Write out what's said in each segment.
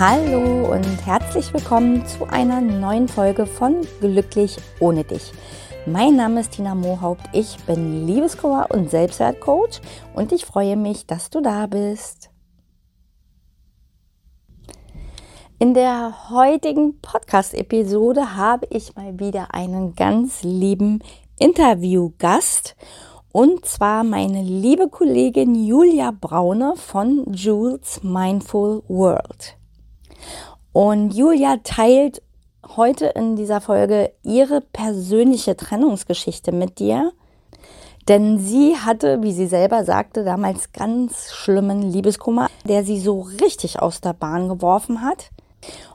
Hallo und herzlich willkommen zu einer neuen Folge von Glücklich ohne dich. Mein Name ist Tina Mohaupt, ich bin Liebescoach und Selbstwertcoach und ich freue mich, dass du da bist. In der heutigen Podcast-Episode habe ich mal wieder einen ganz lieben Interviewgast und zwar meine liebe Kollegin Julia Braune von Jules Mindful World. Und Julia teilt heute in dieser Folge ihre persönliche Trennungsgeschichte mit dir. Denn sie hatte, wie sie selber sagte, damals ganz schlimmen Liebeskummer, der sie so richtig aus der Bahn geworfen hat.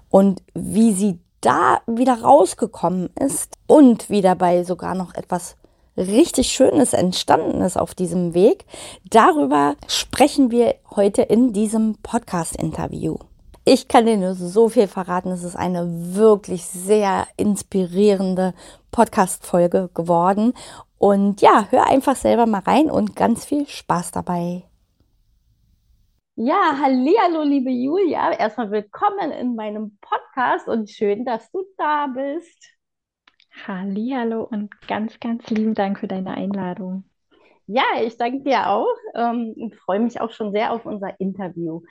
Und wie sie da wieder rausgekommen ist und wie dabei sogar noch etwas richtig Schönes entstanden ist auf diesem Weg, darüber sprechen wir heute in diesem Podcast-Interview. Ich kann dir nur so viel verraten. Es ist eine wirklich sehr inspirierende Podcast-Folge geworden. Und ja, hör einfach selber mal rein und ganz viel Spaß dabei. Ja, hallo, liebe Julia. Erstmal willkommen in meinem Podcast und schön, dass du da bist. Hallo und ganz, ganz lieben Dank für deine Einladung. Ja, ich danke dir auch ähm, und freue mich auch schon sehr auf unser Interview.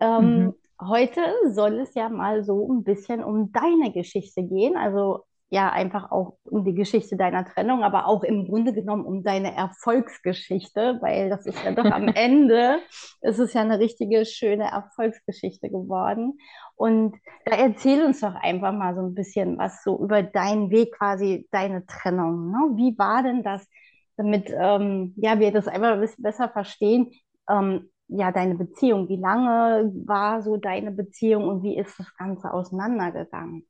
Ähm, mhm. Heute soll es ja mal so ein bisschen um deine Geschichte gehen. Also ja, einfach auch um die Geschichte deiner Trennung, aber auch im Grunde genommen um deine Erfolgsgeschichte, weil das ist ja doch am Ende, es ist ja eine richtige schöne Erfolgsgeschichte geworden. Und da erzähl uns doch einfach mal so ein bisschen was so über deinen Weg, quasi deine Trennung. Ne? Wie war denn das, damit ähm, ja, wir das einfach ein bisschen besser verstehen? Ähm, ja, deine Beziehung. Wie lange war so deine Beziehung und wie ist das Ganze auseinandergegangen?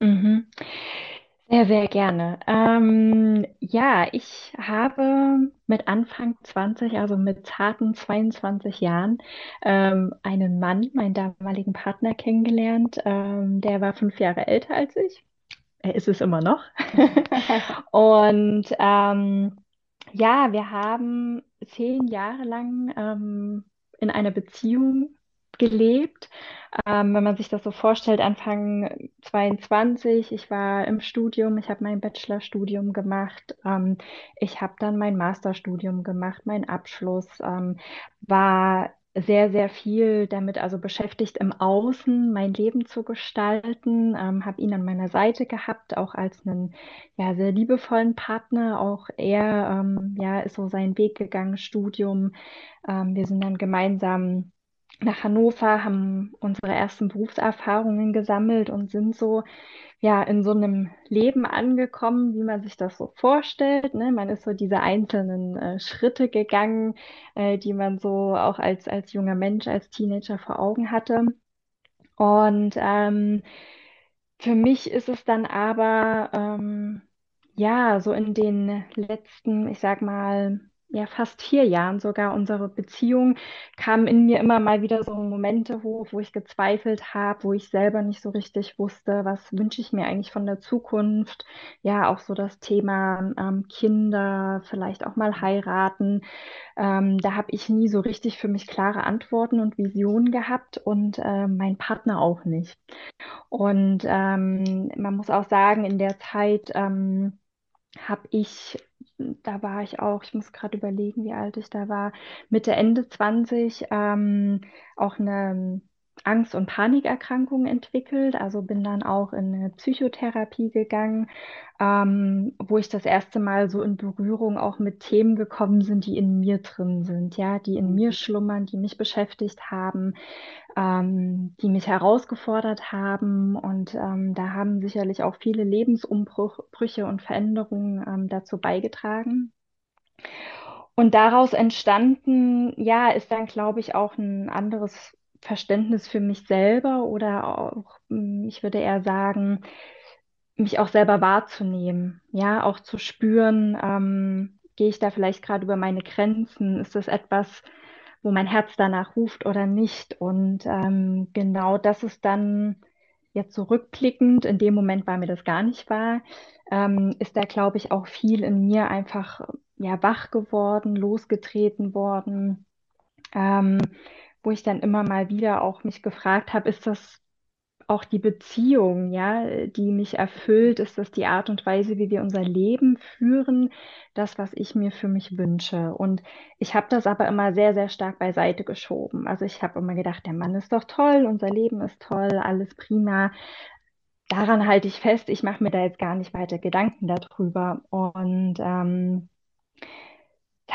Mhm. Sehr, sehr gerne. Ähm, ja, ich habe mit Anfang 20, also mit zarten 22 Jahren, ähm, einen Mann, meinen damaligen Partner, kennengelernt. Ähm, der war fünf Jahre älter als ich. Er ist es immer noch. Und ähm, ja, wir haben zehn Jahre lang ähm, in einer Beziehung gelebt. Ähm, wenn man sich das so vorstellt, Anfang 22, ich war im Studium, ich habe mein Bachelorstudium gemacht, ähm, ich habe dann mein Masterstudium gemacht, mein Abschluss, ähm, war sehr, sehr viel damit also beschäftigt, im Außen mein Leben zu gestalten, ähm, habe ihn an meiner Seite gehabt, auch als einen ja, sehr liebevollen Partner. Auch er ähm, ja, ist so seinen Weg gegangen, Studium. Ähm, wir sind dann gemeinsam nach Hannover, haben unsere ersten Berufserfahrungen gesammelt und sind so ja in so einem Leben angekommen, wie man sich das so vorstellt. Ne? Man ist so diese einzelnen äh, Schritte gegangen, äh, die man so auch als, als junger Mensch, als Teenager vor Augen hatte. Und ähm, für mich ist es dann aber ähm, ja so in den letzten, ich sag mal, ja, fast vier Jahren sogar unsere Beziehung, kamen in mir immer mal wieder so Momente hoch, wo ich gezweifelt habe, wo ich selber nicht so richtig wusste, was wünsche ich mir eigentlich von der Zukunft. Ja, auch so das Thema ähm, Kinder, vielleicht auch mal heiraten. Ähm, da habe ich nie so richtig für mich klare Antworten und Visionen gehabt und äh, mein Partner auch nicht. Und ähm, man muss auch sagen, in der Zeit ähm, habe ich da war ich auch, ich muss gerade überlegen, wie alt ich da war, Mitte, Ende 20, ähm, auch eine Angst- und Panikerkrankung entwickelt. Also bin dann auch in eine Psychotherapie gegangen, ähm, wo ich das erste Mal so in Berührung auch mit Themen gekommen sind, die in mir drin sind, ja, die in mir mhm. schlummern, die mich beschäftigt haben, ähm, die mich herausgefordert haben. Und ähm, da haben sicherlich auch viele Lebensumbrüche und Veränderungen ähm, dazu beigetragen. Und daraus entstanden, ja, ist dann, glaube ich, auch ein anderes Verständnis für mich selber oder auch, hm, ich würde eher sagen, mich auch selber wahrzunehmen, ja, auch zu spüren, ähm, gehe ich da vielleicht gerade über meine Grenzen? Ist das etwas, wo mein Herz danach ruft oder nicht? Und ähm, genau das ist dann jetzt zurückblickend, in dem Moment war mir das gar nicht wahr, ähm, ist da, glaube ich, auch viel in mir einfach ja, wach geworden, losgetreten worden, ähm, wo ich dann immer mal wieder auch mich gefragt habe, ist das auch die Beziehung, ja, die mich erfüllt, ist das die Art und Weise, wie wir unser Leben führen, das, was ich mir für mich wünsche. Und ich habe das aber immer sehr, sehr stark beiseite geschoben. Also ich habe immer gedacht, der Mann ist doch toll, unser Leben ist toll, alles prima. Daran halte ich fest, ich mache mir da jetzt gar nicht weiter Gedanken darüber. Und ähm,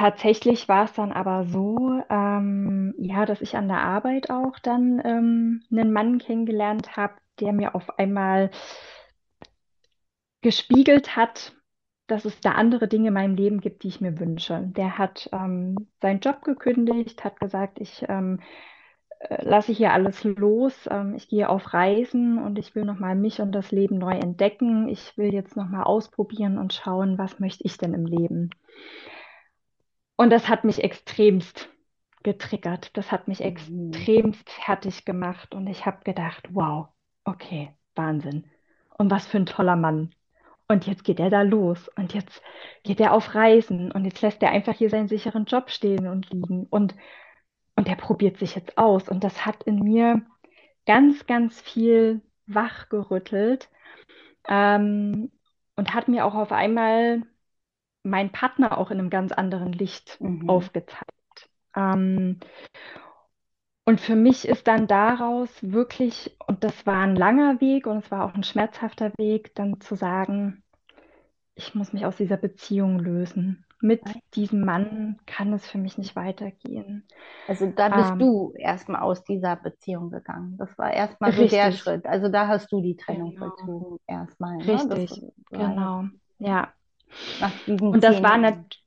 Tatsächlich war es dann aber so, ähm, ja, dass ich an der Arbeit auch dann ähm, einen Mann kennengelernt habe, der mir auf einmal gespiegelt hat, dass es da andere Dinge in meinem Leben gibt, die ich mir wünsche. Der hat ähm, seinen Job gekündigt, hat gesagt, ich ähm, äh, lasse hier alles los, ähm, ich gehe auf Reisen und ich will nochmal mich und das Leben neu entdecken. Ich will jetzt nochmal ausprobieren und schauen, was möchte ich denn im Leben. Und das hat mich extremst getriggert. Das hat mich Mhm. extremst fertig gemacht. Und ich habe gedacht, wow, okay, Wahnsinn. Und was für ein toller Mann. Und jetzt geht er da los. Und jetzt geht er auf Reisen. Und jetzt lässt er einfach hier seinen sicheren Job stehen und liegen. Und, und er probiert sich jetzt aus. Und das hat in mir ganz, ganz viel wachgerüttelt. Ähm, und hat mir auch auf einmal meinen Partner auch in einem ganz anderen Licht Mhm. aufgezeigt. Ähm, und für mich ist dann daraus wirklich, und das war ein langer Weg und es war auch ein schmerzhafter Weg, dann zu sagen, ich muss mich aus dieser Beziehung lösen. Mit diesem Mann kann es für mich nicht weitergehen. Also da bist Ähm, du erstmal aus dieser Beziehung gegangen. Das war erstmal so der Schritt. Also da hast du die Trennung genau, vollzogen erstmal, ne? Richtig, jetzt genau, ja. Und das war nicht,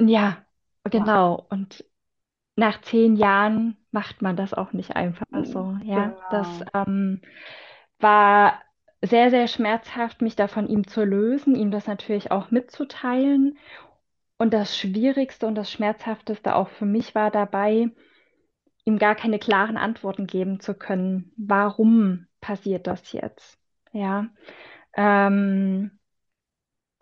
ja, genau. Und nach zehn Jahren macht man das auch nicht einfach so, ja. Das Genau. ähm, war sehr, sehr schmerzhaft, mich da von ihm zu lösen, ihm das natürlich auch mitzuteilen. Und das Schwierigste und das Schmerzhafteste auch für mich war dabei, ihm gar keine klaren Antworten geben zu können. Warum passiert das jetzt? Ja. Ähm,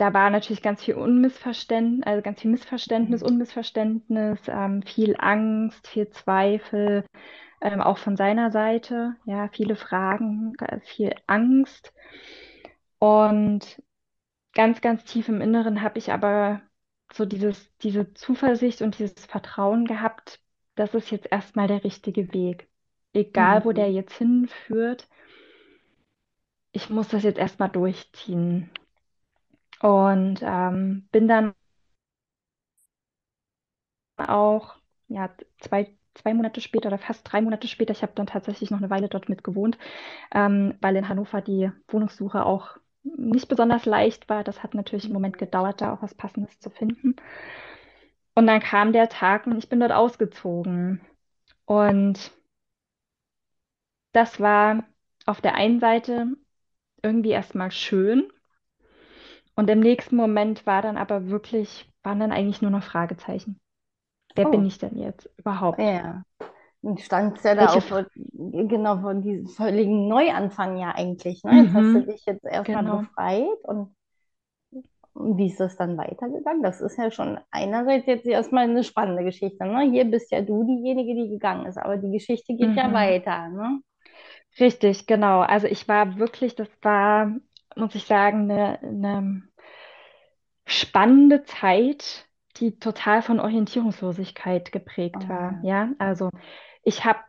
da war natürlich ganz viel Unmissverständnis, also ganz viel Missverständnis, Mhm. Unmissverständnis, ähm, viel Angst, viel Zweifel, ähm, auch von seiner Seite, ja, viele Fragen, äh, viel Angst. Und ganz, ganz tief im Inneren habe ich aber so dieses, diese Zuversicht und dieses Vertrauen gehabt, das ist jetzt erstmal der richtige Weg. Egal, wo der Mhm. jetzt hinführt, ich muss das jetzt erstmal durchziehen. Und ähm, bin dann auch, ja, zwei, zwei Monate später oder fast drei Monate später, ich habe dann tatsächlich noch eine Weile dort mit gewohnt, ähm, weil in Hannover die Wohnungssuche auch nicht besonders leicht war. Das hat natürlich einen Moment gedauert, da auch was Passendes zu finden. Und dann kam der Tag und ich bin dort ausgezogen. Und das war auf der einen Seite irgendwie erstmal schön. Und im nächsten Moment war dann aber wirklich, waren dann eigentlich nur noch Fragezeichen. Wer bin Oh, ich denn jetzt überhaupt? ja. Dann standst ja da auch vor, genau vor diesem völligen Neuanfang ja eigentlich, ne? Jetzt hast du mhm, dich jetzt erstmal genau. befreit und Und wie ist das dann weitergegangen? Das ist ja schon einerseits jetzt erstmal eine spannende Geschichte, ne? Hier bist ja du diejenige, die gegangen ist, aber die Geschichte geht ja Mhm. weiter, ne? Richtig, genau. Also ich war wirklich, das war, muss ich sagen, eine, eine spannende Zeit, die total von Orientierungslosigkeit geprägt war. Ah, Ja, also ich habe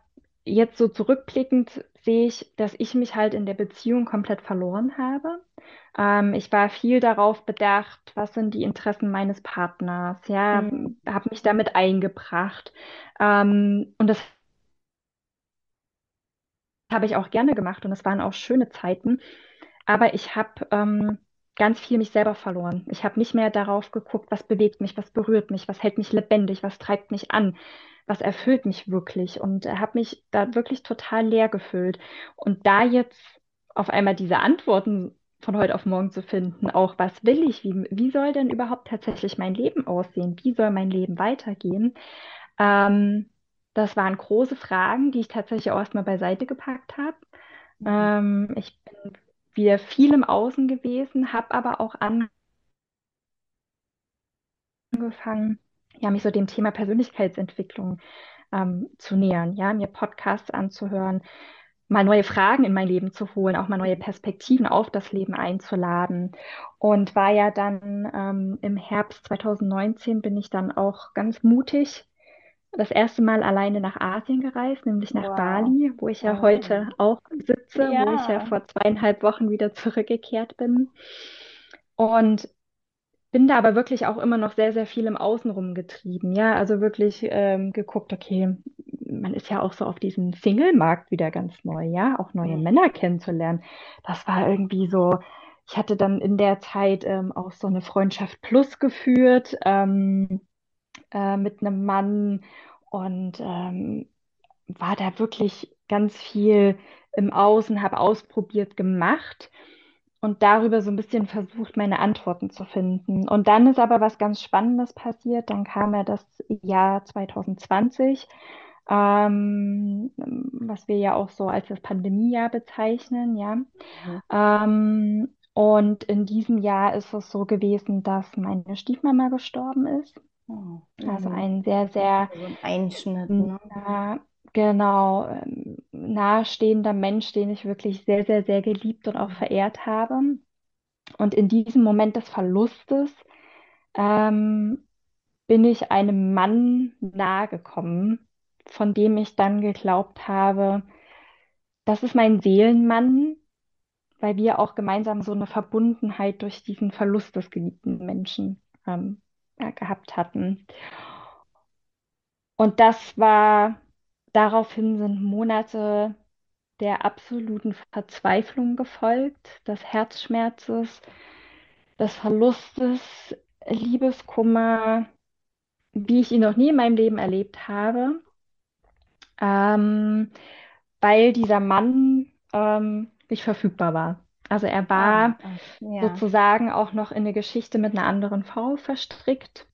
jetzt so zurückblickend sehe ich, dass ich mich halt in der Beziehung komplett verloren habe. Ähm, ich war viel darauf bedacht, was sind die Interessen meines Partners, ja, mm, habe mich damit eingebracht. Ähm, und das habe ich auch gerne gemacht und es waren auch schöne Zeiten. Aber ich habe ähm, ganz viel mich selber verloren. Ich habe nicht mehr darauf geguckt, was bewegt mich, was berührt mich, was hält mich lebendig, was treibt mich an, was erfüllt mich wirklich. Und äh, habe mich da wirklich total leer gefühlt. Und da jetzt auf einmal diese Antworten von heute auf morgen zu finden. Auch was will ich? Wie, wie soll denn überhaupt tatsächlich mein Leben aussehen? Wie soll mein Leben weitergehen? Ähm, das waren große Fragen, die ich tatsächlich auch erstmal beiseite gepackt habe. Mhm. Ähm, ich bin wieder viel im Außen gewesen, habe aber auch angefangen, ja, mich so dem Thema Persönlichkeitsentwicklung ähm, zu nähern, ja, mir Podcasts anzuhören, mal neue Fragen in mein Leben zu holen, auch mal neue Perspektiven auf das Leben einzuladen. Und war ja dann ähm, im Herbst 2019 bin ich dann auch ganz mutig das erste Mal alleine nach Asien gereist, nämlich nach Wow. Bali, wo ich ja Oh. heute auch sitze, wo ich ja Ja. vor zweieinhalb Wochen wieder zurückgekehrt bin. Und bin da aber wirklich auch immer noch sehr, sehr viel im Außen rumgetrieben. Ja, also wirklich ähm, geguckt, okay, man ist ja auch so auf diesem Single-Markt wieder ganz neu, ja, auch neue Mhm. Männer kennenzulernen. Das war irgendwie so, ich hatte dann in der Zeit ähm, auch so eine Freundschaft Plus geführt ähm, äh, mit einem Mann und ähm, war da wirklich ganz viel im Außen, habe ausprobiert, gemacht und darüber so ein bisschen versucht, meine Antworten zu finden. Und dann ist aber was ganz Spannendes passiert. Dann kam ja das Jahr 2020, ähm, was wir ja auch so als das Pandemiejahr bezeichnen, ja. Mhm. Ähm, und in diesem Jahr ist es so gewesen, dass meine Stiefmama gestorben ist. Oh. Also Mhm. ein sehr, sehr So ein Einschnitt, ne? nah, genau, ähm, nahestehender Mensch, den ich wirklich sehr, sehr, sehr geliebt und auch verehrt habe. Und in diesem Moment des Verlustes ähm, bin ich einem Mann nahegekommen, von dem ich dann geglaubt habe, das ist mein Seelenmann, weil wir auch gemeinsam so eine Verbundenheit durch diesen Verlust des geliebten Menschen ähm, gehabt hatten. Und das war, daraufhin sind Monate der absoluten Verzweiflung gefolgt, des Herzschmerzes, des Verlustes, Liebeskummer, wie ich ihn noch nie in meinem Leben erlebt habe, ähm, weil dieser Mann ähm, nicht verfügbar war. Also er war ah, ja. sozusagen auch noch in eine Geschichte mit einer anderen Frau verstrickt.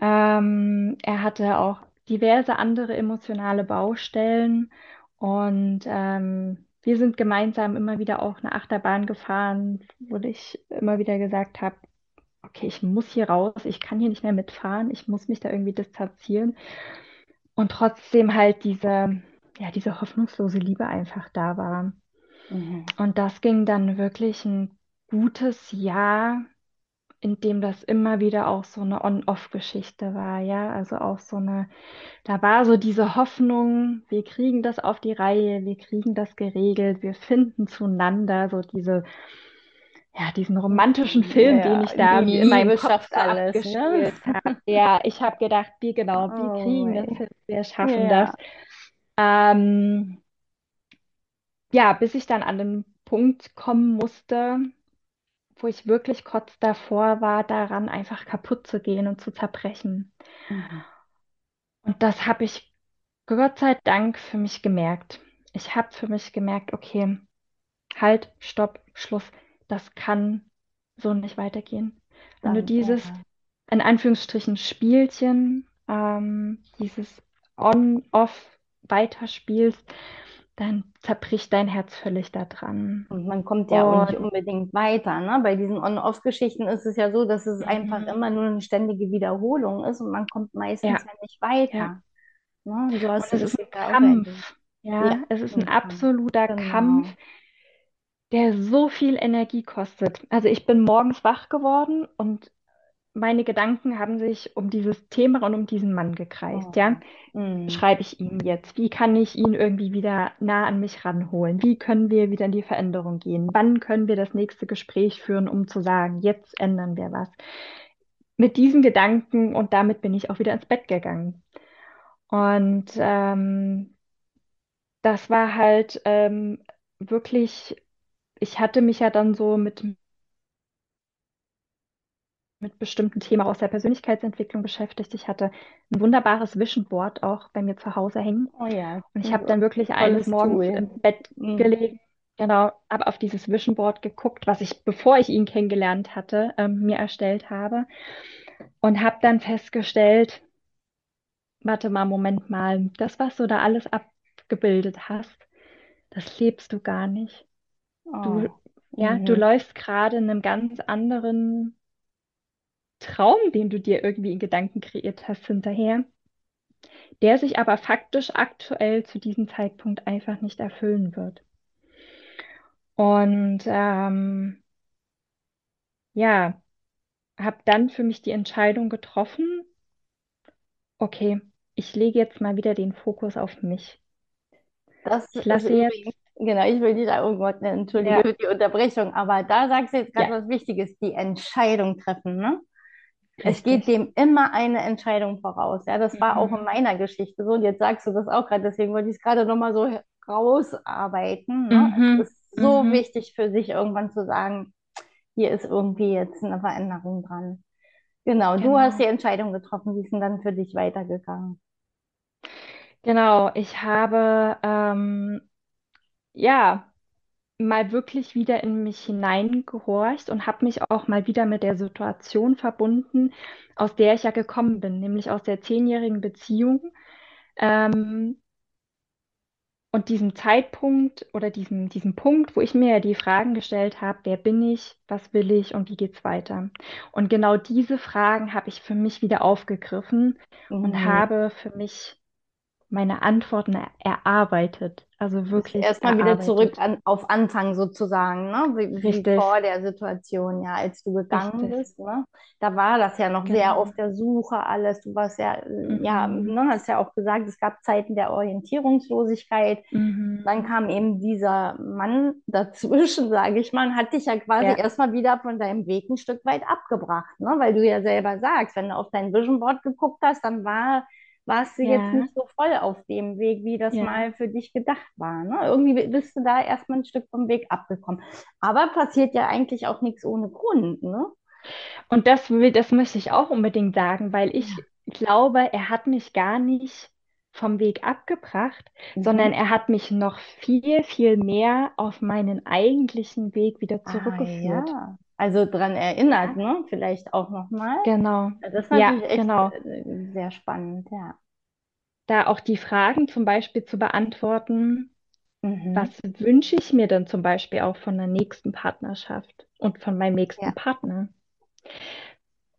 Ähm, er hatte auch diverse andere emotionale Baustellen und ähm, wir sind gemeinsam immer wieder auch eine Achterbahn gefahren, wo ich immer wieder gesagt habe, okay, ich muss hier raus, ich kann hier nicht mehr mitfahren, ich muss mich da irgendwie distanzieren und trotzdem halt diese, ja, diese hoffnungslose Liebe einfach da war. Mhm. Und das ging dann wirklich ein gutes Jahr in dem das immer wieder auch so eine On-Off-Geschichte war, ja, also auch so eine, da war so diese Hoffnung, wir kriegen das auf die Reihe, wir kriegen das geregelt, wir finden zueinander, so diese, ja, diesen romantischen Film, den Ja, ich da mir in meinem Kopf alles, ne? habe. Ja, ich habe gedacht, wie genau, wir Oh, kriegen das hin, wir schaffen Ja. das. Ähm, ja, bis ich dann an den Punkt kommen musste, wo ich wirklich kurz davor war, daran einfach kaputt zu gehen und zu zerbrechen. Mhm. Und das habe ich Gott sei Dank für mich gemerkt. Ich habe für mich gemerkt, okay, halt, stopp, Schluss. Das kann so nicht weitergehen. Wenn du dieses, in Anführungsstrichen, Spielchen, ähm, dieses On-Off weiterspielst, dann zerbricht dein Herz völlig da dran. Und man kommt ja auch nicht Und unbedingt weiter, ne? Bei diesen On-Off-Geschichten ist es ja so, dass es einfach Mhm. immer nur eine ständige Wiederholung ist und man kommt meistens ja, ja nicht ja. weiter. Ne? Und so Und hast du es das ist ein. Kampf. Ja, Ja, es ist ein absoluter Genau. Kampf, der so viel Energie kostet. Also ich bin morgens wach geworden und meine Gedanken haben sich um dieses Thema und um diesen Mann gekreist, ja. Oh. Mhm. Schreibe ich ihm jetzt? Wie kann ich ihn irgendwie wieder nah an mich ranholen? Wie können wir wieder in die Veränderung gehen? Wann können wir das nächste Gespräch führen, um zu sagen, jetzt ändern wir was? Mit diesen Gedanken und damit bin ich auch wieder ins Bett gegangen. Und ähm, das war halt ähm, wirklich, ich hatte mich ja dann so mit, mit bestimmten Themen aus der Persönlichkeitsentwicklung beschäftigt. Ich hatte ein wunderbares Vision Board auch bei mir zu Hause hängen. Oh ja, Und ich habe dann wirklich eines Morgens Tool. im Bett Mhm. gelegen genau, habe auf dieses Vision Board geguckt, was ich, bevor ich ihn kennengelernt hatte, ähm, mir erstellt habe und habe dann festgestellt, warte mal, Moment mal, das, was du da alles abgebildet hast, das lebst du gar nicht. Du, Oh. ja, du Mhm. läufst gerade in einem ganz anderen Traum, den du dir irgendwie in Gedanken kreiert hast, hinterher, der sich aber faktisch aktuell zu diesem Zeitpunkt einfach nicht erfüllen wird. Und ähm, ja, habe dann für mich die Entscheidung getroffen, okay, ich lege jetzt mal wieder den Fokus auf mich. Das Ich lasse übrigens, jetzt, genau, ich will dich da irgendwas, ne, entschuldige ja, für die Unterbrechung, aber da sagst du jetzt gerade ja, was Wichtiges, die Entscheidung treffen, ne? Es geht richtig. dem immer eine Entscheidung voraus. Ja, das war auch in Mhm. meiner Geschichte so. Und jetzt sagst du das auch gerade, deswegen wollte ich es gerade nochmal so rausarbeiten. Ne? Mhm. Es ist so Mhm. wichtig für sich irgendwann zu sagen, hier ist irgendwie jetzt eine Veränderung dran. Genau, du hast die Genau. Entscheidung getroffen, wie ist denn dann für dich weitergegangen? Genau, ich habe ähm, ja mal wirklich wieder in mich hineingehorcht und habe mich auch mal wieder mit der Situation verbunden, aus der ich ja gekommen bin, nämlich aus der zehnjährigen Beziehung. Ähm, und diesem Zeitpunkt oder diesem, diesem Punkt, wo ich mir ja die Fragen gestellt habe, wer bin ich, was will ich und wie geht's weiter? Und genau diese Fragen habe ich für mich wieder aufgegriffen und Mhm. habe für mich meine Antworten er erarbeitet, also wirklich erstmal wieder zurück an, auf Anfang sozusagen, ne? Wie, wie vor der Situation, ja, als du gegangen richtig, bist, ne? Da war das ja noch sehr auf genau. der Suche alles. Du warst ja, äh, ja, Mhm. ne, hast ja auch gesagt, es gab Zeiten der Orientierungslosigkeit. Dann Mhm. kam eben dieser Mann dazwischen, sage ich mal, und hat dich ja quasi Ja, erstmal wieder von deinem Weg ein Stück weit abgebracht, ne? Weil du ja selber sagst, wenn du auf dein Vision Board geguckt hast, dann war warst du jetzt ja, nicht so voll auf dem Weg, wie das ja. mal für dich gedacht war. Ne? Irgendwie bist du da erstmal ein Stück vom Weg abgekommen. Aber passiert ja eigentlich auch nichts ohne Grund. Ne? Und das will, das möchte ich auch unbedingt sagen, weil ich glaube, er hat mich gar nicht vom Weg abgebracht, sondern Mhm. er hat mich noch viel, viel mehr auf meinen eigentlichen Weg wieder Ah zurückgeführt. ja, also dran erinnert, Ja, ne? Vielleicht auch nochmal. genau. Das ist Ja, natürlich echt genau. äh, sehr spannend, ja. Da auch die Fragen zum Beispiel zu beantworten, was Mhm. wünsche ich mir denn zum Beispiel auch von der nächsten Partnerschaft und von meinem nächsten Ja, Partner?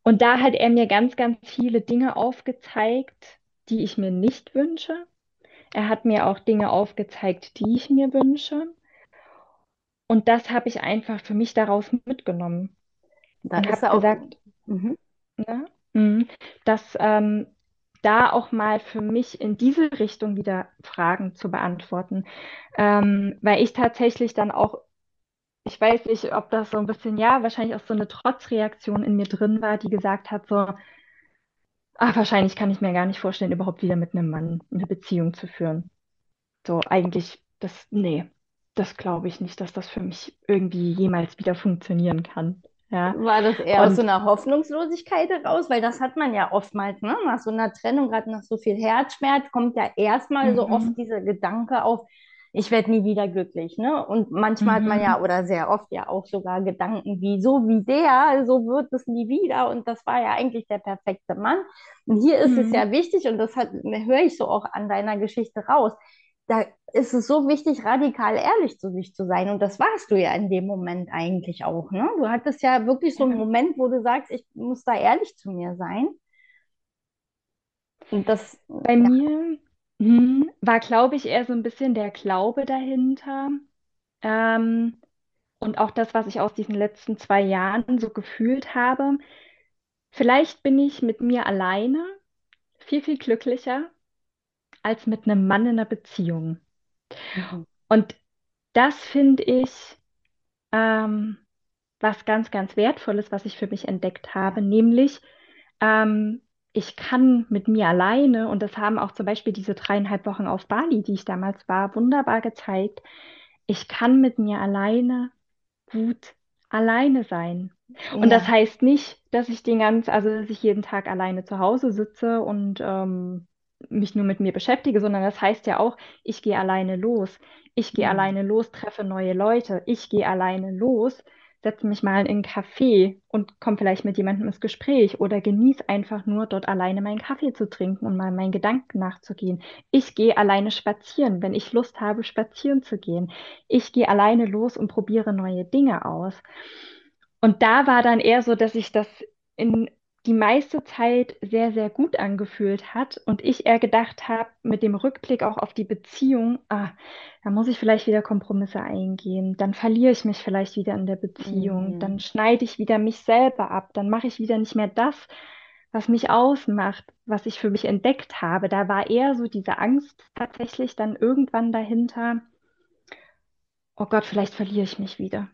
Und da hat er mir ganz, ganz viele Dinge aufgezeigt, die ich mir nicht wünsche. Er hat mir auch Dinge aufgezeigt, die ich mir wünsche. Und das habe ich einfach für mich daraus mitgenommen da und habe auch. gesagt, Mhm. ne, mhm, dass ähm, da auch mal für mich in diese Richtung wieder Fragen zu beantworten. Ähm, weil ich tatsächlich dann auch, ich weiß nicht, ob das so ein bisschen, ja, wahrscheinlich auch so eine Trotzreaktion in mir drin war, die gesagt hat, so, ach, wahrscheinlich kann ich mir gar nicht vorstellen, überhaupt wieder mit einem Mann eine Beziehung zu führen. So, eigentlich, das, nee, das glaube ich nicht, dass das für mich irgendwie jemals wieder funktionieren kann. Ja. War das eher aus so Und einer Hoffnungslosigkeit heraus? Weil das hat man ja oftmals, ne? Nach so einer Trennung, gerade nach so viel Herzschmerz, kommt ja erstmal so oft mhm, dieser Gedanke auf, ich werde nie wieder glücklich, ne? Und manchmal hat man ja, mhm, oder sehr oft ja auch sogar Gedanken wie, so wie der, so wird es nie wieder. Und das war ja eigentlich der perfekte Mann. Und hier ist es mhm, ja wichtig, und das höre ich so auch an deiner Geschichte raus, da ist es so wichtig, radikal ehrlich zu sich zu sein. Und das warst du ja in dem Moment eigentlich auch. Ne? Du hattest ja wirklich so einen. Moment, wo du sagst, ich muss da ehrlich zu mir sein. Und das, Bei ja, mir hm, war, glaube ich, eher so ein bisschen der Glaube dahinter. Ähm, und auch das, was ich aus diesen letzten zwei Jahren so gefühlt habe. Vielleicht bin ich mit mir alleine viel, viel glücklicher als mit einem Mann in einer Beziehung. mhm. Und das finde ich ähm, was ganz, ganz Wertvolles, was ich für mich entdeckt habe, ja, nämlich ähm, ich kann mit mir alleine, und das haben auch zum Beispiel diese dreieinhalb Wochen auf Bali, die ich damals war, wunderbar gezeigt, ich kann mit mir alleine gut alleine sein. Und das ja, heißt nicht, dass ich den ganz, also dass ich jeden Tag alleine zu Hause sitze und ähm, mich nur mit mir beschäftige, sondern das heißt ja auch, ich gehe alleine los. Ich gehe Mhm. alleine los, treffe neue Leute. Ich gehe alleine los, setze mich mal in einen Café und komme vielleicht mit jemandem ins Gespräch oder genieße einfach nur dort alleine meinen Kaffee zu trinken und mal meinen Gedanken nachzugehen. Ich gehe alleine spazieren, wenn ich Lust habe, spazieren zu gehen. Ich gehe alleine los und probiere neue Dinge aus. Und da war dann eher so, dass ich das in die meiste Zeit sehr, sehr gut angefühlt hat und ich eher gedacht habe, mit dem Rückblick auch auf die Beziehung, ah, da muss ich vielleicht wieder Kompromisse eingehen, dann verliere ich mich vielleicht wieder in der Beziehung, dann Mhm. schneide ich wieder mich selber ab, dann mache ich wieder nicht mehr das, was mich ausmacht, was ich für mich entdeckt habe. Da war eher so diese Angst tatsächlich dann irgendwann dahinter, oh Gott, vielleicht verliere ich mich wieder.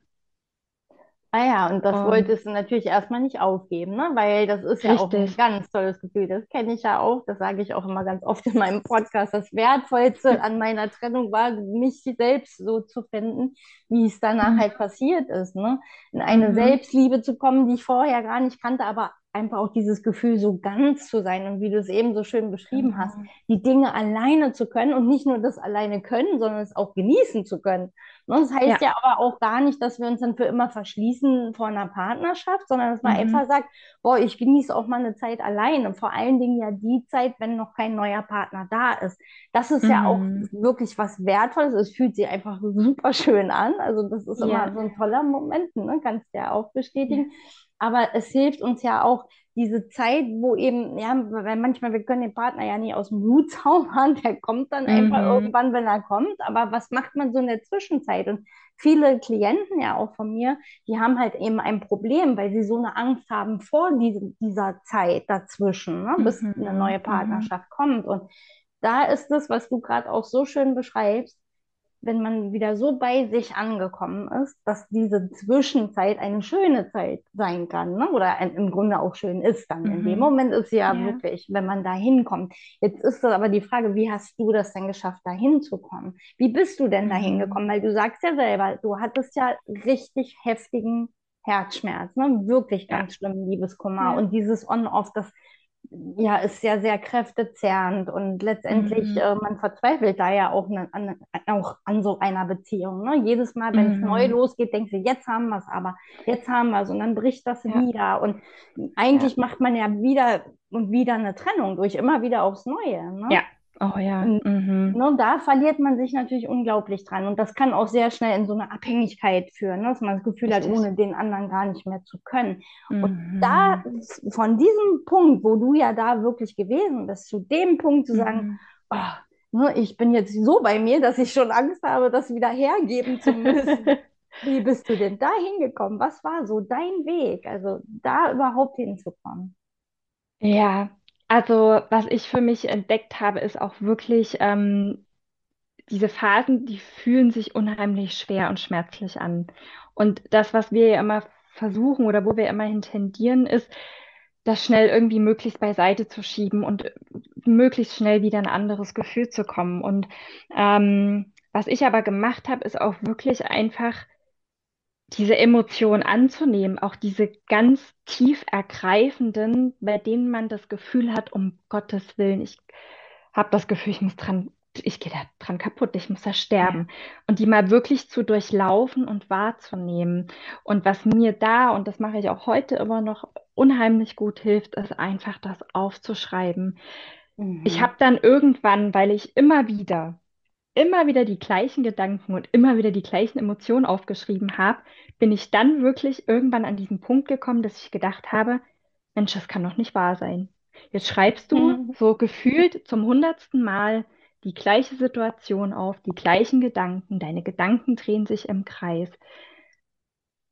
Ah ja, und das Und wolltest du natürlich erstmal nicht aufgeben, ne? Weil das ist ja auch ein ganz tolles Gefühl. Das kenne ich ja auch. Das sage ich auch immer ganz oft in meinem Podcast. Das Wertvollste an meiner Trennung war, mich selbst so zu finden, wie es danach Mhm. halt passiert ist, ne? In eine Mhm. Selbstliebe zu kommen, die ich vorher gar nicht kannte, aber einfach auch dieses Gefühl, so ganz zu sein und wie du es eben so schön beschrieben hast, Genau. die Dinge alleine zu können und nicht nur das alleine können, sondern es auch genießen zu können. Ne, Das heißt Ja. ja aber auch gar nicht, dass wir uns dann für immer verschließen vor einer Partnerschaft, sondern dass man Mhm. einfach sagt, boah, ich genieße auch mal eine Zeit alleine. Vor allen Dingen ja die Zeit, wenn noch kein neuer Partner da ist. Das ist ja auch Mhm. wirklich was Wertvolles. Es fühlt sich einfach super schön an. Also das ist immer Ja. so ein toller Moment, ne? Kannst du ja auch Ja. Aber es hilft uns ja auch, diese Zeit, wo eben, ja, weil manchmal, wir können den Partner ja nie aus dem Hut zaubern, der kommt dann einfach Mhm. irgendwann, wenn er kommt, aber was macht man so in der Zwischenzeit? Und viele Klienten ja auch von mir, die haben halt eben ein Problem, weil sie so eine Angst haben vor diesem, dieser Zeit dazwischen, ne, bis eine Mhm. neue Mhm. Partnerschaft kommt. Und da ist es, was du gerade auch so schön beschreibst, wenn man wieder so bei sich angekommen ist, dass diese Zwischenzeit eine schöne Zeit sein kann, ne? Oder ein, im Grunde auch schön ist dann. In dem Mhm. Moment ist sie ja Ja. wirklich, wenn man da hinkommt. Jetzt ist aber die Frage, wie hast du das denn geschafft, da hinzukommen? Wie bist du denn da Mhm. hingekommen? Weil du sagst ja selber, du hattest ja richtig heftigen Herzschmerz, ne? Wirklich Ja. ganz schlimmen Liebeskummer. Ja. Und dieses On-Off, das ja, ist ja sehr kräftezehrend und letztendlich, Mhm. äh, man verzweifelt da ja auch, ne, an, auch an so einer Beziehung. Ne? Jedes Mal, wenn es neu Mhm. losgeht, denkst du, jetzt haben wir es aber, jetzt haben wir es und dann bricht das Ja. wieder. Und Ja. eigentlich macht man ja wieder und wieder eine Trennung durch, immer wieder aufs Neue. Ne? Ja. Oh ja. Und Mhm. ne, da verliert man sich natürlich unglaublich dran. Und das kann auch sehr schnell in so eine Abhängigkeit führen, ne? dass man das Gefühl hat, Richtig. ohne den anderen gar nicht mehr zu können. Und da, Mhm. von diesem Punkt, wo du ja da wirklich gewesen bist, zu dem Punkt zu sagen, Mhm. oh, ne, ich bin jetzt so bei mir, dass ich schon Angst habe, das wieder hergeben zu müssen. Wie bist du denn da hingekommen? Was war so dein Weg, also da überhaupt hinzukommen? Ja. Also, was ich für mich entdeckt habe, ist auch wirklich, ähm, diese Phasen, die fühlen sich unheimlich schwer und schmerzlich an. Und das, was wir ja immer versuchen oder wo wir immer hin tendieren, ist, das schnell irgendwie möglichst beiseite zu schieben und möglichst schnell wieder ein anderes Gefühl zu kommen. Und ähm, was ich aber gemacht habe, ist auch wirklich einfach diese Emotion anzunehmen, auch diese ganz tief ergreifenden, bei denen man das Gefühl hat, um Gottes Willen, ich habe das Gefühl, ich muss dran, ich gehe da dran kaputt, ich muss da sterben. Und die mal wirklich zu durchlaufen und wahrzunehmen. Und was mir da, und das mache ich auch heute immer noch, unheimlich gut hilft, ist einfach das aufzuschreiben. Ich habe Mhm. dann irgendwann, weil ich immer wieder immer wieder die gleichen Gedanken und immer wieder die gleichen Emotionen aufgeschrieben habe, bin ich dann wirklich irgendwann an diesen Punkt gekommen, dass ich gedacht habe, Mensch, das kann doch nicht wahr sein. Jetzt schreibst du Mhm. so gefühlt zum hundertsten Mal die gleiche Situation auf, die gleichen Gedanken, deine Gedanken drehen sich im Kreis.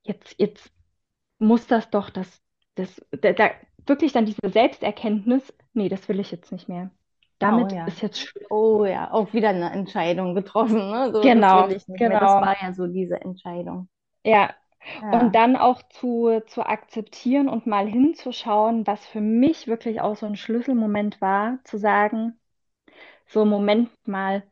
Jetzt, jetzt muss das doch das, das, da, da, wirklich dann diese Selbsterkenntnis, nee, das will ich jetzt nicht mehr. Oh Damit ja. ist jetzt. Oh ja, auch wieder eine Entscheidung getroffen, ne? So, das Genau, nicht mehr. Das genau. war ja so diese Entscheidung. Ja, und Ja. dann auch zu, zu akzeptieren und mal hinzuschauen, was für mich wirklich auch so ein Schlüsselmoment war, zu sagen, so Moment mal,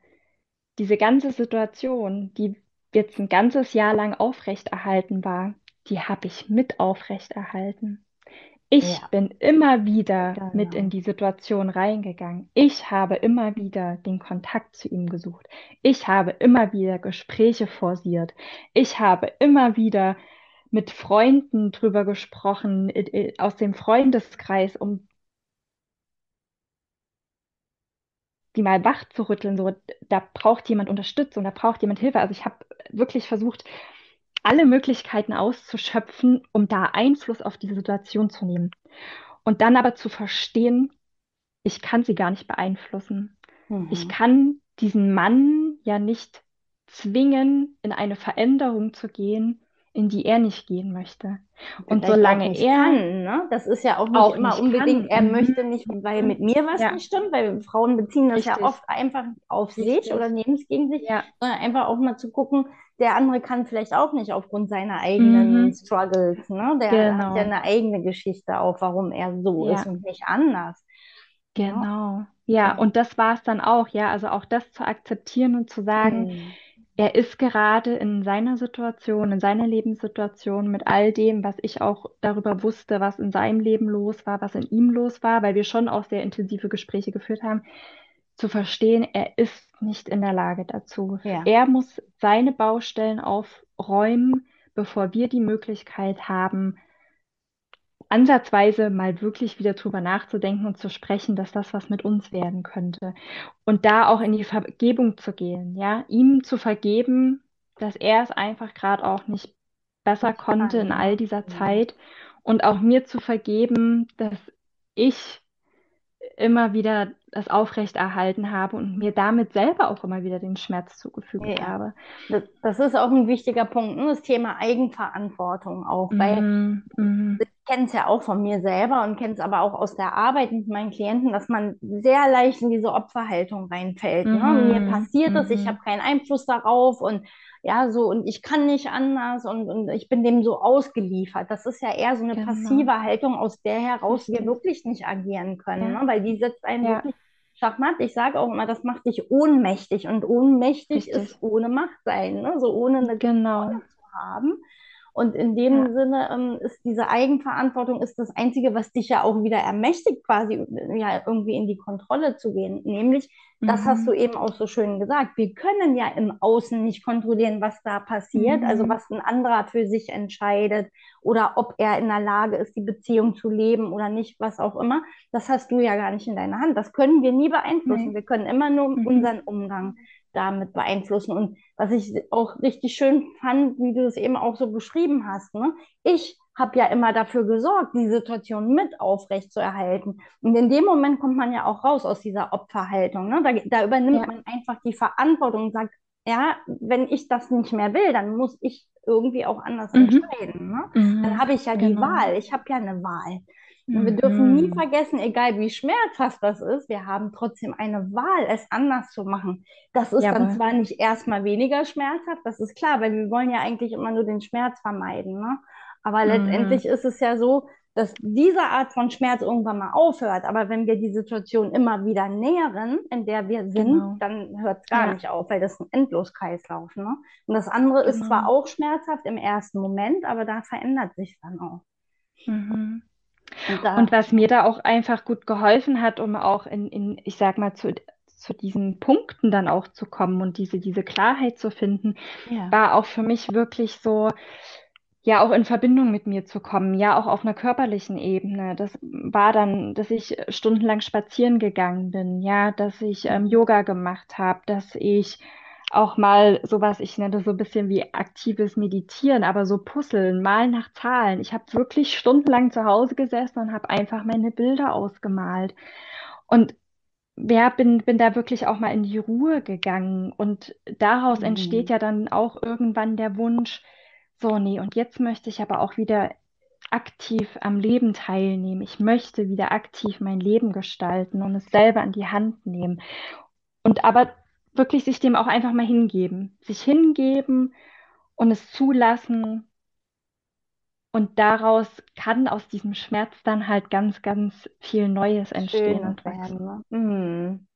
diese ganze Situation, die jetzt ein ganzes Jahr lang aufrechterhalten war, die habe ich mit aufrechterhalten. Ich Ja, bin immer wieder mit in genau. die Situation reingegangen. Ich habe immer wieder den Kontakt zu ihm gesucht. Ich habe immer wieder Gespräche forciert. Ich habe immer wieder mit Freunden drüber gesprochen, i- i- aus dem Freundeskreis, um die mal wach zu rütteln. So, da braucht jemand Unterstützung, da braucht jemand Hilfe. Also ich habe wirklich versucht, alle Möglichkeiten auszuschöpfen, um da Einfluss auf die Situation zu nehmen. Und dann aber zu verstehen, ich kann sie gar nicht beeinflussen. Ich Mhm. kann diesen Mann ja nicht zwingen, in eine Veränderung zu gehen, in die er nicht gehen möchte. Und vielleicht solange er kann, ne? Das ist ja auch nicht auch immer nicht unbedingt, kann, er mhm, möchte nicht, weil mhm, mit mir was ja, nicht stimmt, weil Frauen beziehen das ja richtig, oft einfach auf sich oder richtig, nehmen es gegen sich, ja, sondern einfach auch mal zu gucken, der andere kann vielleicht auch nicht aufgrund seiner eigenen mhm, Struggles, ne? Der hat ja genau, eine eigene Geschichte auch, warum er so ist ja. und nicht anders, ne? Genau. Ja, Und, das war es dann auch, ja. Also auch das zu akzeptieren und zu sagen, hm, er ist gerade in seiner Situation, in seiner Lebenssituation mit all dem, was ich auch darüber wusste, was in seinem Leben los war, was in ihm los war, weil wir schon auch sehr intensive Gespräche geführt haben, zu verstehen, er ist nicht in der Lage dazu. ja, Er muss seine Baustellen aufräumen, bevor wir die Möglichkeit haben, ansatzweise mal wirklich wieder drüber nachzudenken und zu sprechen, dass das was mit uns werden könnte. Und da auch in die Vergebung zu gehen, ja, ihm zu vergeben, dass er es einfach gerade auch nicht besser konnte in all dieser. Zeit und auch mir zu vergeben, dass ich immer wieder das aufrechterhalten habe und mir damit selber auch immer wieder den Schmerz zugefügt Ja, habe. das, das ist auch ein wichtiger Punkt, ne? Das Thema Eigenverantwortung auch, weil Mhm, mhm, ich kenne es ja auch von mir selber und kenne es aber auch aus der Arbeit mit meinen Klienten, dass man sehr leicht in diese Opferhaltung reinfällt. Ne? Mir mhm, passiert es, ich habe mhm. keinen Einfluss darauf und ja, so und ich kann nicht anders und, und ich bin dem so ausgeliefert. Das ist ja eher so eine Genau, passive Haltung, aus der heraus wir wirklich nicht agieren können, ne? Ja, Weil die setzt einen ja. wirklich Schachmatt. Ich sage auch immer, das macht dich ohnmächtig und ohnmächtig Richtig, ist ohne Macht sein, ne? So ohne eine genau. Kontrolle zu haben. Und in Ja, dem Sinne ähm, ist diese Eigenverantwortung ist das Einzige, was dich ja auch wieder ermächtigt, quasi ja irgendwie in die Kontrolle zu gehen. Nämlich, das hast du mhm, eben auch so schön gesagt, wir können ja im Außen nicht kontrollieren, was da passiert, also mhm, was ein anderer für sich entscheidet oder ob er in der Lage ist, die Beziehung zu leben oder nicht, was auch immer. Das hast du ja gar nicht in deiner Hand. Das können wir nie beeinflussen. nee, Wir können immer nur mhm, unseren Umgang damit beeinflussen. Und was ich auch richtig schön fand, wie du es eben auch so beschrieben hast, ne? Ich habe ja immer dafür gesorgt, die Situation mit aufrecht zu erhalten. Und in dem Moment kommt man ja auch raus aus dieser Opferhaltung. Ne? Da, da übernimmt ja, man einfach die Verantwortung und sagt, ja, wenn ich das nicht mehr will, dann muss ich irgendwie auch anders mhm, entscheiden. Ne? Dann mhm, habe ich ja die genau, Wahl. Ich habe ja eine Wahl. Und wir dürfen nie mhm, vergessen, egal wie schmerzhaft das ist, wir haben trotzdem eine Wahl, es anders zu machen. Das ist dann jawohl, zwar nicht erstmal weniger schmerzhaft, das ist klar, weil wir wollen ja eigentlich immer nur den Schmerz vermeiden, ne? Aber mhm, letztendlich ist es ja so, dass diese Art von Schmerz irgendwann mal aufhört. Aber wenn wir die Situation immer wieder nähern, in der wir sind, genau, dann hört es gar ja, nicht auf, weil das ist ein Endloskreislauf, ne? Und das andere ist zwar genau, auch schmerzhaft im ersten Moment, aber da verändert sich dann auch. mhm. Und Und da, was mir da auch einfach gut geholfen hat, um auch in, in ich sag mal, zu, zu diesen Punkten dann auch zu kommen und diese, diese Klarheit zu finden, ja. war auch für mich wirklich so, ja auch in Verbindung mit mir zu kommen, ja auch auf einer körperlichen Ebene. Das war dann, dass ich stundenlang spazieren gegangen bin, ja, dass ich ähm. Yoga gemacht habe, dass ich auch mal sowas, ich nenne das so ein bisschen wie aktives Meditieren, aber so Puzzeln, Malen nach Zahlen. Ich habe wirklich stundenlang zu Hause gesessen und habe einfach meine Bilder ausgemalt. Und ja, bin, bin da wirklich auch mal in die Ruhe gegangen. Und daraus entsteht Mhm. ja dann auch irgendwann der Wunsch, so, nee, und jetzt möchte ich aber auch wieder aktiv am Leben teilnehmen. Ich möchte wieder aktiv mein Leben gestalten und es selber in die Hand nehmen. Und aber wirklich sich dem auch einfach mal hingeben. Sich hingeben und es zulassen. Und daraus kann aus diesem Schmerz dann halt ganz, ganz viel Neues entstehen Schönes und werden, wachsen. ne? Mhm.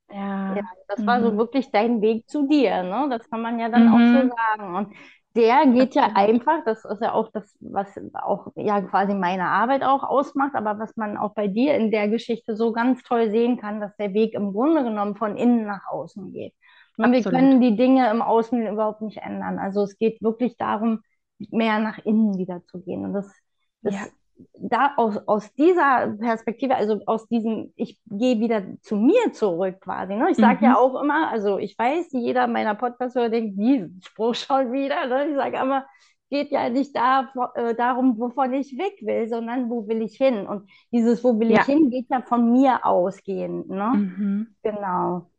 Ja, Ja. das war so Mhm. wirklich dein Weg zu dir, ne? Das kann man ja dann auch so Mhm. sagen. Und der geht ja einfach, das ist ja auch das, was auch ja quasi meine Arbeit auch ausmacht, aber was man auch bei dir in der Geschichte so ganz toll sehen kann, dass der Weg im Grunde genommen von innen nach außen geht. Und wir können die Dinge im Außen überhaupt nicht ändern. Also es geht wirklich darum, mehr nach innen wieder zu gehen. Und das, Ja. Da aus, aus dieser Perspektive, also aus diesem, ich gehe wieder zu mir zurück quasi. Ne? Ich sage ja Mhm. auch immer, also ich weiß, jeder meiner Podcast-Hörer denkt, diesen Spruch schon wieder. Ne? Ich sage immer, geht ja nicht da, äh, darum, wovon ich weg will, sondern wo will ich hin? Und dieses, wo will ich Ja. hin, geht ja von mir ausgehend. Ne? Mhm. Genau.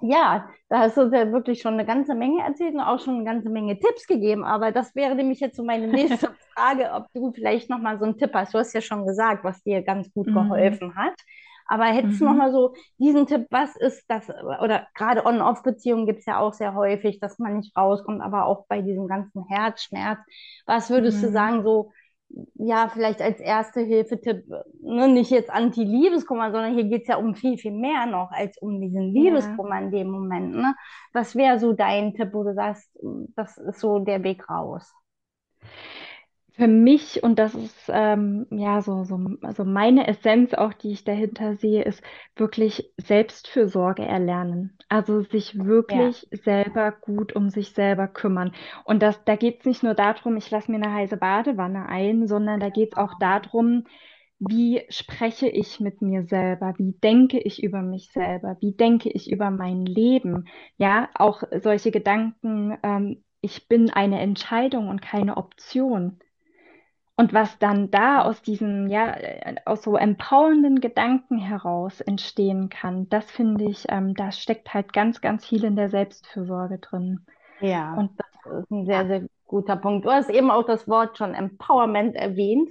Ja, da hast du uns ja wirklich schon eine ganze Menge erzählt und auch schon eine ganze Menge Tipps gegeben. Aber das wäre nämlich jetzt so meine nächste Frage, ob du vielleicht noch mal so einen Tipp hast. Du hast ja schon gesagt, was dir ganz gut Mhm. geholfen hat. Aber hättest du Mhm. mal so diesen Tipp, was ist das, oder gerade On-Off-Beziehungen gibt es ja auch sehr häufig, dass man nicht rauskommt, aber auch bei diesem ganzen Herzschmerz. Was würdest du Mhm. sagen, so ja, vielleicht als erste Hilfetipp, ne, nicht jetzt Anti-Liebeskummer, sondern hier geht es ja um viel, viel mehr noch als um diesen Ja. Liebeskummer in dem Moment. Ne? Was wäre so dein Tipp, wo du sagst, das ist so der Weg raus? Für mich, und das ist ähm, ja so, so also meine Essenz auch, die ich dahinter sehe, ist wirklich Selbstfürsorge erlernen. Also sich Ja. wirklich selber gut um sich selber kümmern. Und das, da geht es nicht nur darum, ich lasse mir eine heiße Badewanne ein, sondern da geht es auch darum, wie spreche ich mit mir selber? Wie denke ich über mich selber? Wie denke ich über mein Leben? Ja, auch solche Gedanken, ähm, ich bin eine Entscheidung und keine Option. Und was dann da aus diesen, ja, aus so empowernden Gedanken heraus entstehen kann, das finde ich, ähm, da steckt halt ganz, ganz viel in der Selbstfürsorge drin. Ja, Und das ist ein sehr, sehr guter Punkt. Du hast eben auch das Wort schon Empowerment erwähnt.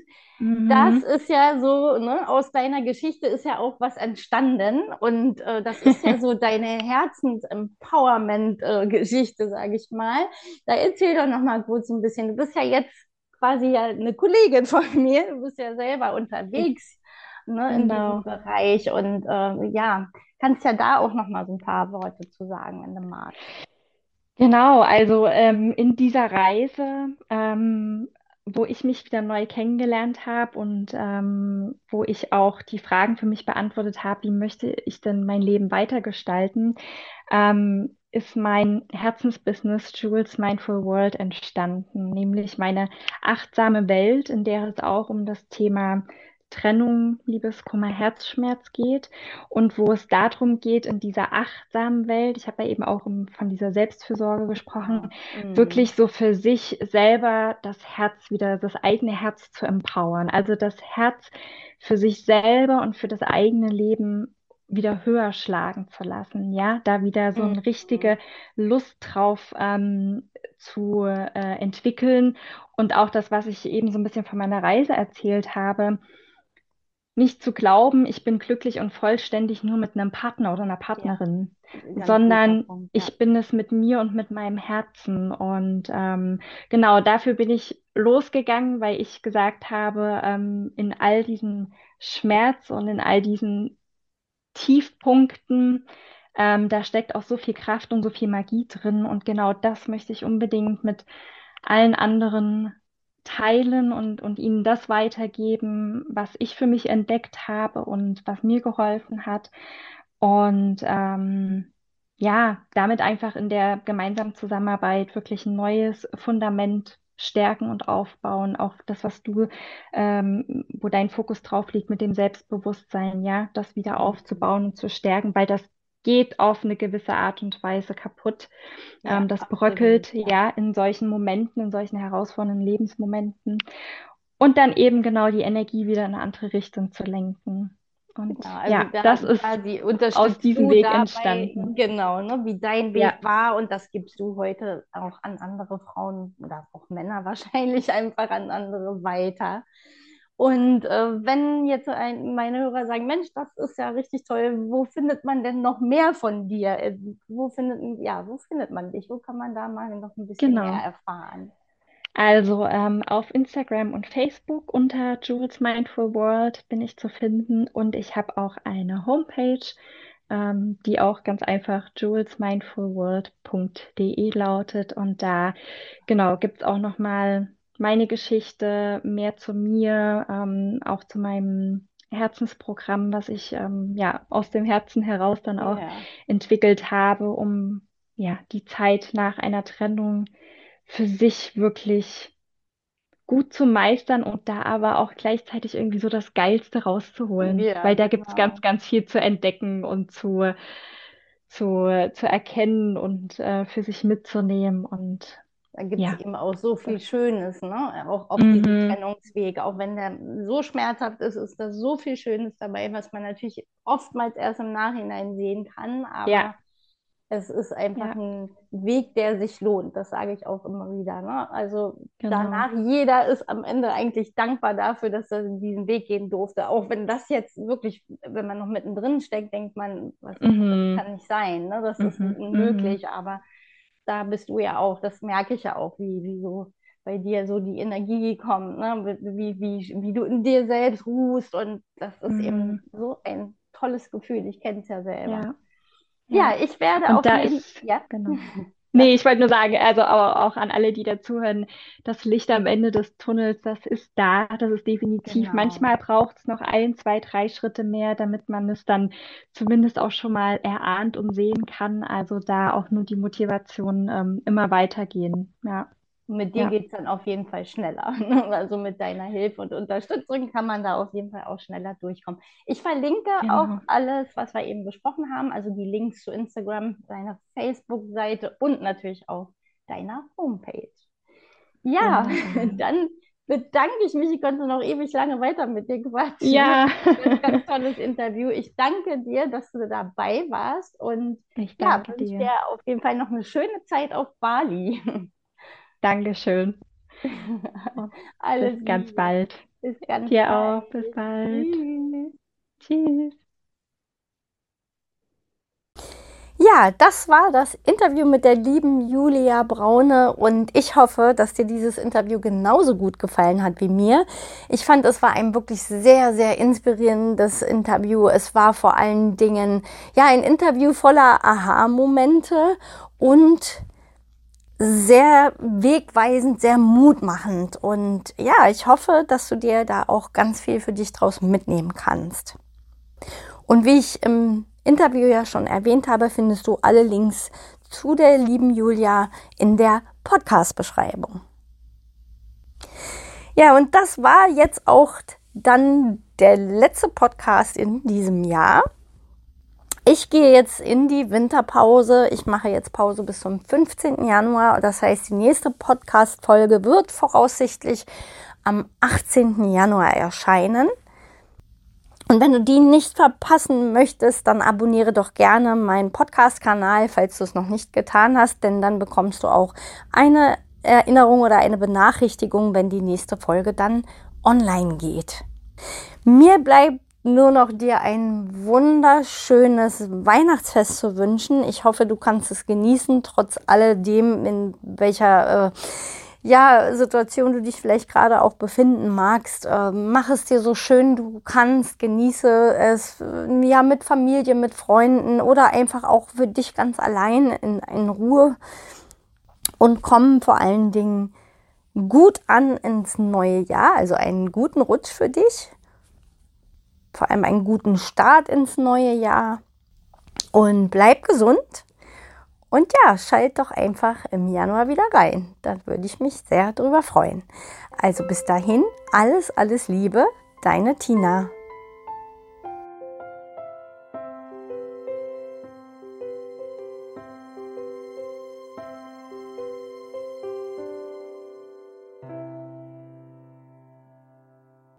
Das mhm, ist ja so, ne, aus deiner Geschichte ist ja auch was entstanden und äh, das ist ja so deine Herzens-Empowerment-Geschichte, sage ich mal. Da erzähl doch noch mal kurz ein bisschen. Du bist ja jetzt quasi ja eine Kollegin von mir. Du bist ja selber unterwegs, ne, in diesem genau. Bereich und äh, ja, kannst ja da auch noch mal so ein paar Worte zu sagen, wenn du magst. Genau, also ähm, in dieser Reise, ähm, wo ich mich wieder neu kennengelernt habe und ähm, wo ich auch die Fragen für mich beantwortet habe, wie möchte ich denn mein Leben weitergestalten, ähm, ist mein Herzensbusiness Jules Mindful World entstanden, nämlich meine achtsame Welt, in der es auch um das Thema Trennung, Liebeskummer, Herzschmerz geht und wo es darum geht, in dieser achtsamen Welt, ich habe ja eben auch um, von dieser Selbstfürsorge gesprochen. Mhm. wirklich so für sich selber das Herz wieder, das eigene Herz zu empowern. Also das Herz für sich selber und für das eigene Leben wieder höher schlagen zu lassen, ja, da wieder so eine Mhm. richtige Lust drauf ähm, zu äh, entwickeln und auch das, was ich eben so ein bisschen von meiner Reise erzählt habe, nicht zu glauben, ich bin glücklich und vollständig nur mit einem Partner oder einer Ja, Partnerin, guter sondern Punkt, ja. ich bin es mit mir und mit meinem Herzen. Und ähm, genau dafür bin ich losgegangen, weil ich gesagt habe, ähm, in all diesem Schmerz und in all diesen Tiefpunkten, ähm, da steckt auch so viel Kraft und so viel Magie drin. Und genau das möchte ich unbedingt mit allen anderen teilen und, und ihnen das weitergeben, was ich für mich entdeckt habe und was mir geholfen hat. Und ähm, ja, damit einfach in der gemeinsamen Zusammenarbeit wirklich ein neues Fundament stärken und aufbauen. Auch das, was du, ähm, wo dein Fokus drauf liegt mit dem Selbstbewusstsein, ja, das wieder Mhm. aufzubauen und zu stärken, weil das geht auf eine gewisse Art und Weise kaputt. Ähm, Ja, das absolut, bröckelt, ja, in solchen Momenten, in solchen herausfordernden Lebensmomenten. Und dann eben genau die Energie wieder in eine andere Richtung zu lenken. Und Genau, also ja, da das ist quasi aus diesem Weg dabei, entstanden. genau, ne, wie dein Ja, Weg war und das gibst du heute auch an andere Frauen oder auch Männer wahrscheinlich einfach an andere weiter. Und äh, wenn jetzt ein, meine Hörer sagen, Mensch, das ist ja richtig toll, wo findet man denn noch mehr von dir? Äh, Wo findet, ja, wo findet man dich? Wo kann man da mal noch ein bisschen mehr genau. erfahren? Also ähm, auf Instagram und Facebook unter Jules Mindful World bin ich zu finden und ich habe auch eine Homepage, ähm, die auch ganz einfach julesmindfulworld.de lautet. Und da, genau, gibt es auch nochmal meine Geschichte, mehr zu mir, ähm, auch zu meinem Herzensprogramm, was ich ähm, ja aus dem Herzen heraus dann auch Ja. entwickelt habe, um ja die Zeit nach einer Trennung für sich wirklich gut zu meistern und da aber auch gleichzeitig irgendwie so das Geilste rauszuholen, Ja, weil da gibt es ganz, genau. ganz viel zu entdecken und zu, zu, zu erkennen und äh, für sich mitzunehmen und Da gibt es ja, eben auch so viel. Schönes, ne? Auch auf diesem Mhm. Trennungsweg. Auch wenn der so schmerzhaft ist, ist da so viel Schönes dabei, was man natürlich oftmals erst im Nachhinein sehen kann. Ja, Aber es ist einfach ja, ein Weg, der sich lohnt. Das sage ich auch immer wieder, ne? Also genau. danach, jeder ist am Ende eigentlich dankbar dafür, dass er diesen Weg gehen durfte. Auch wenn das jetzt wirklich, wenn man noch mittendrin steckt, denkt man, was, das Mhm. kann nicht sein, ne? Das ist Mhm. Mhm. unmöglich. Aber da bist du ja auch, das merke ich ja auch, wie, wie so bei dir so die Energie kommt, ne? Wie, wie, wie du in dir selbst ruhst und das ist eben Mhm. so ein tolles Gefühl. Ich kenne es ja selber. Ja, Ja, ja. ich werde Und auf da jeden, ist, ja, genau. Nee, ich wollte nur sagen, also auch, auch an alle, die dazuhören, das Licht am Ende des Tunnels, das ist da, das ist definitiv. genau. Manchmal braucht es noch ein, zwei, drei Schritte mehr, damit man es dann zumindest auch schon mal erahnt und sehen kann. Also da auch nur die Motivation ähm, immer weitergehen. Ja, Mit dir ja, geht es dann auf jeden Fall schneller. ne? Also mit deiner Hilfe und Unterstützung kann man da auf jeden Fall auch schneller durchkommen. Ich verlinke auch genau. alles, was wir eben besprochen haben, also die Links zu Instagram, deiner Facebook-Seite und natürlich auch deiner Homepage. Ja, Wunderbar. dann bedanke ich mich. Ich konnte noch ewig lange weiter mit dir quatschen. Ja, ein ganz, ganz tolles Interview. Ich danke dir, dass du dabei warst und ich ja, danke wünsche dir dir. auf jeden Fall noch eine schöne Zeit auf Bali. Dankeschön. Und bis Alles ganz Liebe. bald. Bis ganz Dir bald. auch. Bis bald. Tschüss. Tschüss. Ja, das war das Interview mit der lieben Julia Braune und ich hoffe, dass dir dieses Interview genauso gut gefallen hat wie mir. Ich fand, es war ein wirklich sehr, sehr inspirierendes Interview. Es war vor allen Dingen ja ein Interview voller Aha-Momente und sehr wegweisend, sehr mutmachend. Und ja, ich hoffe, dass du dir da auch ganz viel für dich draus mitnehmen kannst. Und wie ich im Interview ja schon erwähnt habe, findest du alle Links zu der lieben Julia in der Podcast-Beschreibung. Ja, und das war jetzt auch dann der letzte Podcast in diesem Jahr. Ich gehe jetzt in die Winterpause. Ich mache jetzt Pause bis zum 15. Januar. Das heißt, die nächste Podcast-Folge wird voraussichtlich am 18. Januar erscheinen. Und wenn du die nicht verpassen möchtest, dann abonniere doch gerne meinen Podcast-Kanal, falls du es noch nicht getan hast, denn dann bekommst du auch eine Erinnerung oder eine Benachrichtigung, wenn die nächste Folge dann online geht. Mir bleibt nur noch dir ein wunderschönes Weihnachtsfest zu wünschen. Ich hoffe, du kannst es genießen, trotz alledem, in welcher äh, ja, Situation du dich vielleicht gerade auch befinden magst. Äh, mach es dir so schön du kannst, genieße es äh, ja mit Familie, mit Freunden oder einfach auch für dich ganz allein in, in Ruhe und komm vor allen Dingen gut an ins neue Jahr, also einen guten Rutsch für dich, vor allem einen guten Start ins neue Jahr und bleib gesund. Und ja, schalt doch einfach im Januar wieder rein. Da würde ich mich sehr drüber freuen. Also bis dahin, alles, alles Liebe, deine Tina.